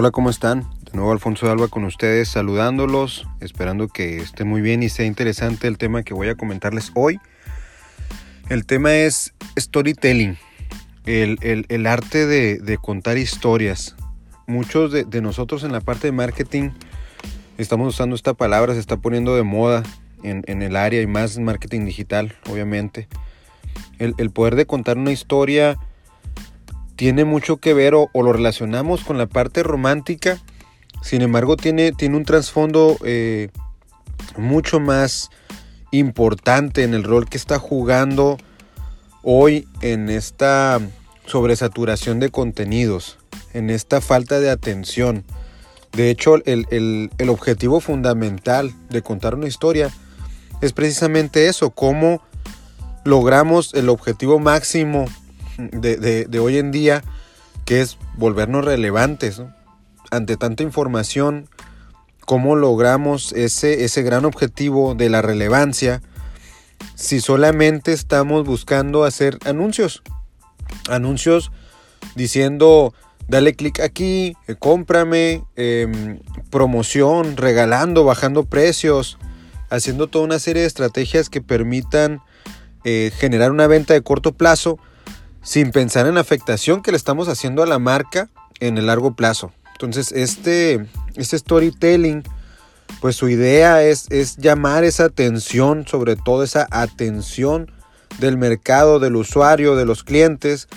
Hola, ¿cómo están? De nuevo Alfonso Alba con ustedes saludándolos, esperando que esté muy bien y sea interesante el tema que voy a comentarles hoy. El tema es storytelling, el, arte de, contar historias. Muchos de, nosotros en la parte de marketing estamos usando esta palabra, se está poniendo de moda en, el área y más marketing digital, obviamente. El, el poder de contar una historia tiene mucho que ver o, lo relacionamos con la parte romántica. Sin embargo, tiene, tiene un trasfondo eh, mucho más importante en el rol que está jugando hoy en esta sobresaturación de contenidos, en esta falta de atención. De hecho, el, el, objetivo fundamental de contar una historia es precisamente eso, cómo logramos el objetivo máximo de, hoy en día, que es volvernos relevantes. Ante tanta información, ¿cómo logramos ese, ese gran objetivo de la relevancia si solamente estamos buscando hacer anuncios? Anuncios diciendo, dale clic aquí, eh, cómprame, em, promoción, regalando, bajando precios, haciendo toda una serie de estrategias que permitan eh, generar una venta de corto plazo sin pensar en la afectación que le estamos haciendo a la marca en el largo plazo. Entonces, este, este storytelling, pues su idea es, es llamar esa atención, sobre todo esa atención del mercado, del usuario, de los clientes,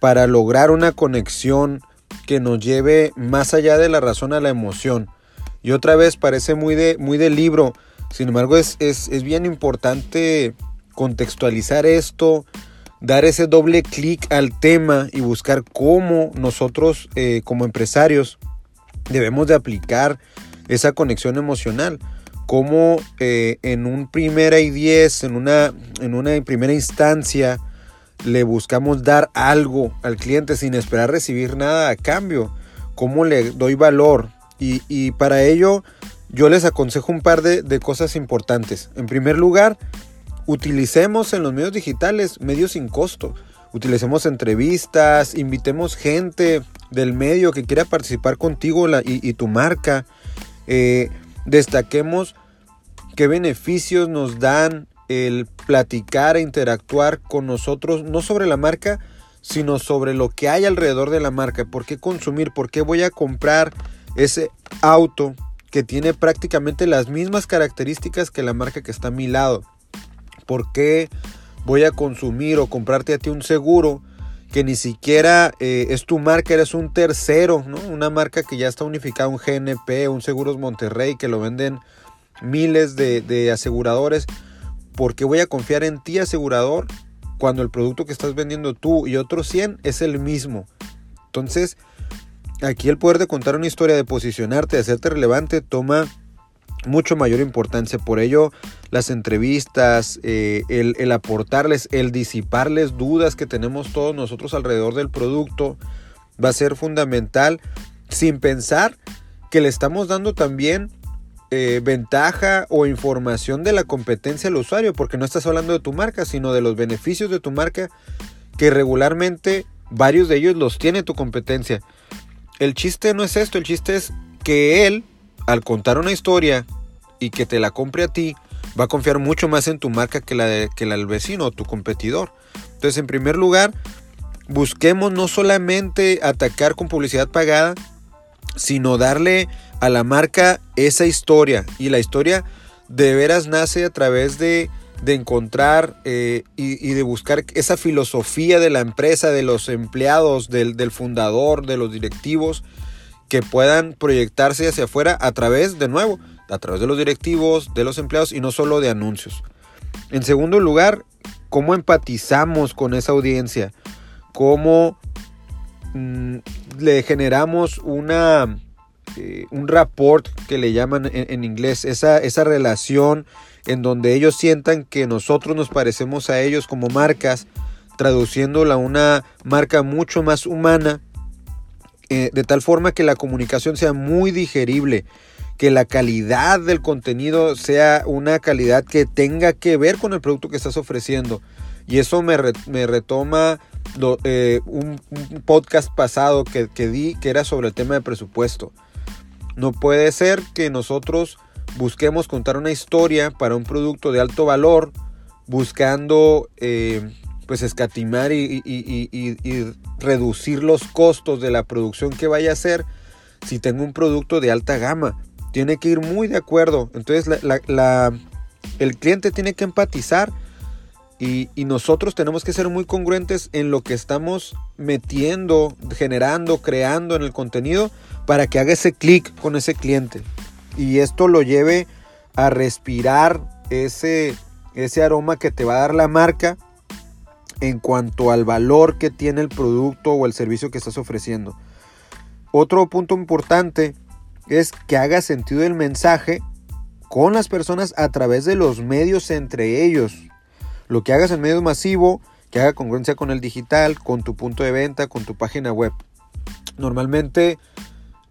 para lograr una conexión que nos lleve más allá de la razón a la emoción. Y otra vez parece muy de, muy de libro, sin embargo es, es, es bien importante contextualizar esto, dar ese doble clic al tema y buscar cómo nosotros eh, como empresarios debemos de aplicar esa conexión emocional. Cómo eh, en un primera y en una, en una primera instancia, le buscamos dar algo al cliente sin esperar recibir nada a cambio. Cómo le doy valor. Y, para ello yo les aconsejo un par de, de cosas importantes. En primer lugar, utilicemos en los medios digitales medios sin costo. Utilicemos entrevistas, invitemos gente del medio que quiera participar contigo y, tu marca. Eh, destaquemos qué beneficios nos dan el platicar e interactuar con nosotros, no sobre la marca, sino sobre lo que hay alrededor de la marca. ¿Por qué consumir? ¿Por qué voy a comprar ese auto que tiene prácticamente las mismas características que la marca que está a mi lado? ¿Por qué voy a consumir o comprarte a ti un seguro que ni siquiera eh, es tu marca, eres un tercero, ¿no? Una marca que ya está unificada, un GNP, un Seguros Monterrey, que lo venden miles de, aseguradores. ¿Por qué voy a confiar en ti, asegurador, cuando el producto que estás vendiendo tú y otros 100 es el mismo? Entonces, aquí el poder de contar una historia, de posicionarte, de hacerte relevante, toma mucho mayor importancia. Por ello, las entrevistas, eh, el, aportarles, el disiparles dudas que tenemos todos nosotros alrededor del producto, va a ser fundamental sin pensar que le estamos dando también eh, ventaja o información de la competencia al usuario, porque no estás hablando de tu marca, sino de los beneficios de tu marca que regularmente varios de ellos los tiene tu competencia. El chiste no es esto, el chiste es que él al contar una historia y que te la compre a ti, va a confiar mucho más en tu marca que la, del vecino o tu competidor. Entonces, en primer lugar, busquemos no solamente atacar con publicidad pagada, sino darle a la marca esa historia. Y la historia de veras nace a través de, encontrar eh, y, de buscar esa filosofía de la empresa, de los empleados, del fundador, de los directivos que puedan proyectarse hacia afuera a través, de nuevo, a través de los directivos, de los empleados y no solo de anuncios. En segundo lugar, cómo empatizamos con esa audiencia, cómo mm, le generamos una, eh, un rapport que le llaman en, inglés, esa, esa relación en donde ellos sientan que nosotros nos parecemos a ellos como marcas, traduciéndola a una marca mucho más humana eh, de tal forma que la comunicación sea muy digerible, que la calidad del contenido sea una calidad que tenga que ver con el producto que estás ofreciendo. Y eso me, retoma eh, un, podcast pasado que, que di que era sobre el tema de presupuesto. No puede ser que nosotros busquemos contar una historia para un producto de alto valor buscando eh, pues escatimar y, reducir los costos de la producción que vaya a hacer si tengo un producto de alta gama. Tiene que ir muy de acuerdo. Entonces el cliente tiene que empatizar y, nosotros tenemos que ser muy congruentes en lo que estamos metiendo, generando, creando en el contenido para que haga ese clic con ese cliente. Y esto lo lleve a respirar ese, ese aroma que te va a dar la marca en cuanto al valor que tiene el producto o el servicio que estás ofreciendo. Otro punto importante es que haga sentido el mensaje con las personas a través de los medios entre ellos. Lo que hagas en medio masivo, que haga congruencia con el digital, con tu punto de venta, con tu página web. Normalmente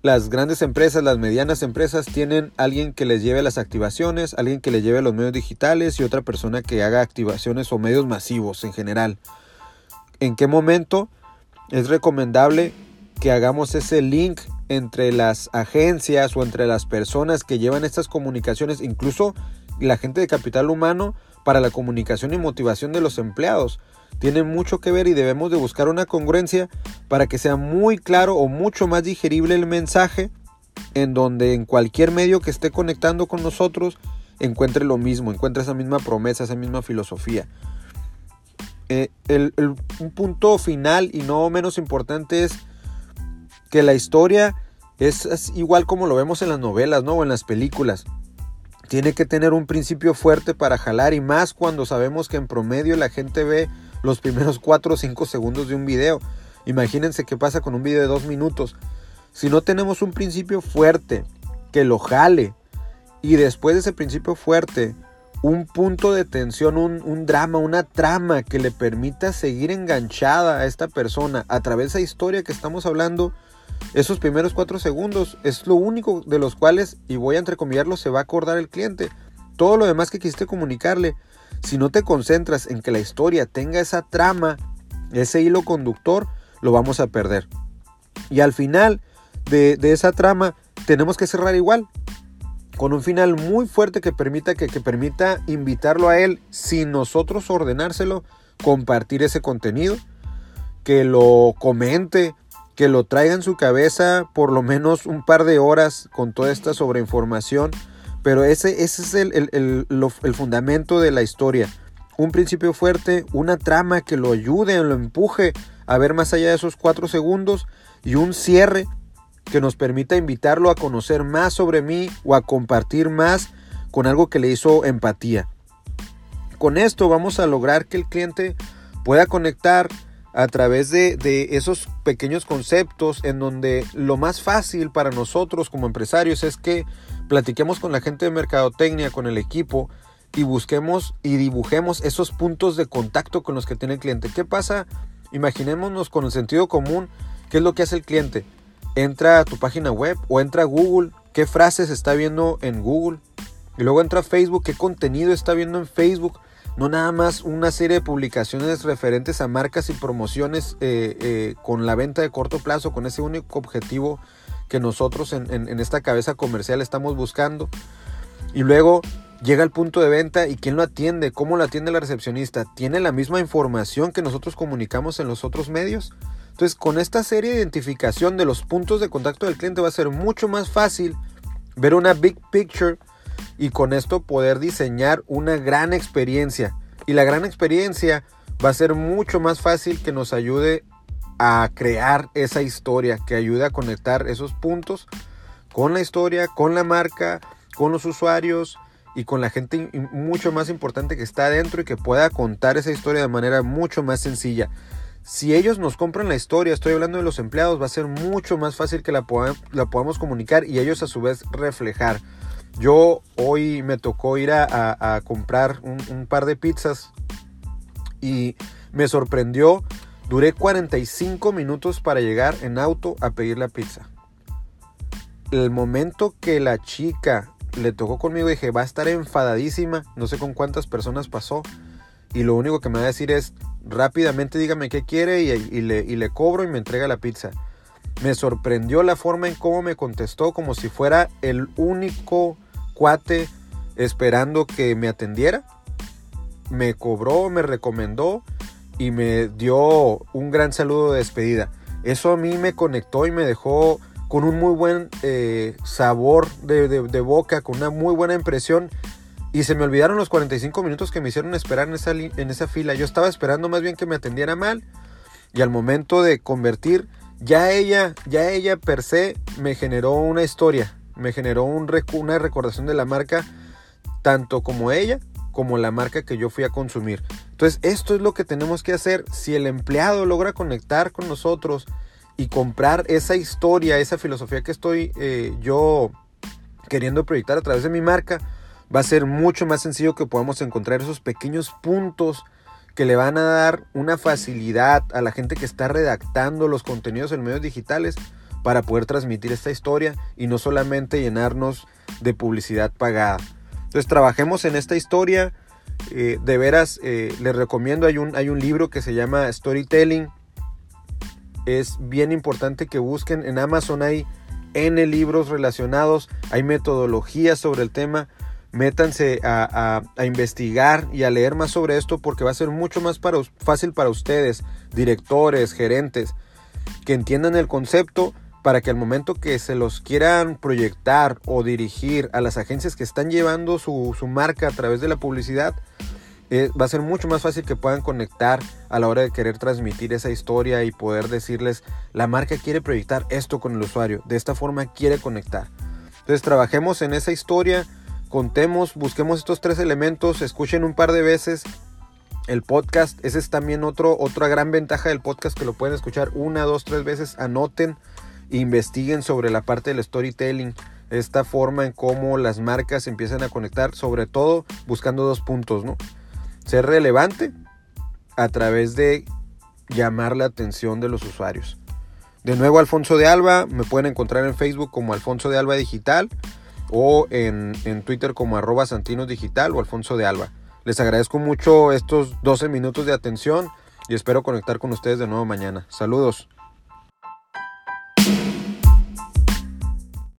las grandes empresas, las medianas empresas tienen alguien que les lleve las activaciones, alguien que les lleve los medios digitales y otra persona que haga activaciones o medios masivos en general. ¿En qué momento es recomendable que hagamos ese link entre las agencias o entre las personas que llevan estas comunicaciones, incluso la gente de capital humano, para la comunicación y motivación de los empleados? tiene mucho que ver y debemos de buscar una congruencia para que sea muy claro o mucho más digerible el mensaje en donde en cualquier medio que esté conectando con nosotros encuentre lo mismo, encuentre esa misma promesa, esa misma filosofía. Eh, un punto final y no menos importante es que la historia es, igual como lo vemos en las novelas ¿no? o en las películas. Tiene que tener un principio fuerte para jalar y más cuando sabemos que en promedio la gente ve los primeros 4 o 5 segundos de un video. Imagínense qué pasa con un video de 2 minutos. Si no tenemos un principio fuerte que lo jale y después de ese principio fuerte un punto de tensión, un, drama, una trama que le permita seguir enganchada a esta persona a través de esa historia que estamos hablando, esos primeros 4 segundos es lo único de los cuales, y voy a entrecomillarlo, se va a acordar el cliente. Todo lo demás que quisiste comunicarle si no te concentras en que la historia tenga esa trama, ese hilo conductor, lo vamos a perder. Y al final de, esa trama tenemos que cerrar igual, con un final muy fuerte que permita, que, que permita invitarlo a él sin nosotros ordenárselo, compartir ese contenido, que lo comente, que lo traiga en su cabeza por lo menos un par de horas con toda esta sobreinformación pero ese, ese es el, fundamento de la historia. Un principio fuerte, una trama que lo ayude, lo empuje a ver más allá de esos cuatro segundos y un cierre que nos permita invitarlo a conocer más sobre mí o a compartir más con algo que le hizo empatía. Con esto vamos a lograr que el cliente pueda conectar a través de, esos pequeños conceptos en donde lo más fácil para nosotros como empresarios es que platiquemos con la gente de mercadotecnia, con el equipo y busquemos y dibujemos esos puntos de contacto con los que tiene el cliente. ¿Qué pasa? Imaginémonos con el sentido común, ¿qué es lo que hace el cliente? Entra a tu página web o entra a Google, qué frases está viendo en Google. Y luego entra a Facebook, qué contenido está viendo en Facebook. No nada más una serie de publicaciones referentes a marcas y promociones eh, eh, con la venta de corto plazo, con ese único objetivo que nosotros en, esta cabeza comercial estamos buscando. Y luego llega al punto de venta y quién lo atiende, cómo lo atiende la recepcionista, tiene la misma información que nosotros comunicamos en los otros medios. Entonces, con esta serie de identificación de los puntos de contacto del cliente va a ser mucho más fácil ver una big picture y con esto poder diseñar una gran experiencia. Y la gran experiencia va a ser mucho más fácil que nos ayude a crear esa historia que ayude a conectar esos puntos con la historia, con la marca, con los usuarios y con la gente mucho más importante que está adentro y que pueda contar esa historia de manera mucho más sencilla. Si ellos nos compran la historia, estoy hablando de los empleados, va a ser mucho más fácil que la, la podamos comunicar y ellos a su vez reflejar. Yo hoy me tocó ir a, comprar un, par de pizzas y me sorprendió Duré 45 minutos para llegar en auto a pedir la pizza. El momento que la chica le tocó conmigo dije, va a estar enfadadísima, no sé con cuántas personas pasó. Y lo único que me va a decir es, rápidamente dígame qué quiere y le cobro y me entrega la pizza. Me sorprendió la forma en cómo me contestó, como si fuera el único cuate esperando que me atendiera. Me cobró, me recomendó y me dio un gran saludo de despedida. Eso a mí me conectó y me dejó con un muy buen eh, sabor de, boca, con una muy buena impresión. Y se me olvidaron los 45 minutos que me hicieron esperar en esa, en esa fila. Yo estaba esperando más bien que me atendiera mal. Y al momento de convertir, ya ella, ya ella per se me generó una historia. Me generó un, una recordación de la marca, tanto como ella, como la marca que yo fui a consumir. Entonces, esto es lo que tenemos que hacer. Si el empleado logra conectar con nosotros y comprar esa historia, esa filosofía que estoy eh, yo queriendo proyectar a través de mi marca, va a ser mucho más sencillo que podamos encontrar esos pequeños puntos que le van a dar una facilidad a la gente que está redactando los contenidos en medios digitales para poder transmitir esta historia y no solamente llenarnos de publicidad pagada. Entonces trabajemos en esta historia. Eh, de veras, eh, les recomiendo, hay un, hay un libro que se llama Storytelling es bien importante que busquen. En Amazon hay N libros relacionados, hay metodologías sobre el tema. Métanse a, investigar y a leer más sobre esto porque va a ser mucho más fácil para ustedes, directores, gerentes, que entiendan el concepto para que al momento que se los quieran proyectar o dirigir a las agencias que están llevando su, su marca a través de la publicidad, eh, va a ser mucho más fácil que puedan conectar a la hora de querer transmitir esa historia y poder decirles, la marca quiere proyectar esto con el usuario, de esta forma quiere conectar. Entonces trabajemos en esa historia, contemos, busquemos estos tres elementos, escuchen un par de veces el podcast. Ese es también otro, otra gran ventaja del podcast que lo pueden escuchar una, dos, tres veces. Anoten, investiguen sobre la parte del storytelling esta forma en cómo las marcas empiezan a conectar, sobre todo buscando dos puntos, ¿no? ser relevante a través de llamar la atención de los usuarios. De nuevo, Alfonso de Alba, me pueden encontrar en Facebook como Alfonso de Alba Digital o en, Twitter como arroba Santino Digital o Alfonso de Alba. Les agradezco mucho estos 12 minutos de atención y espero conectar con ustedes de nuevo mañana. Saludos.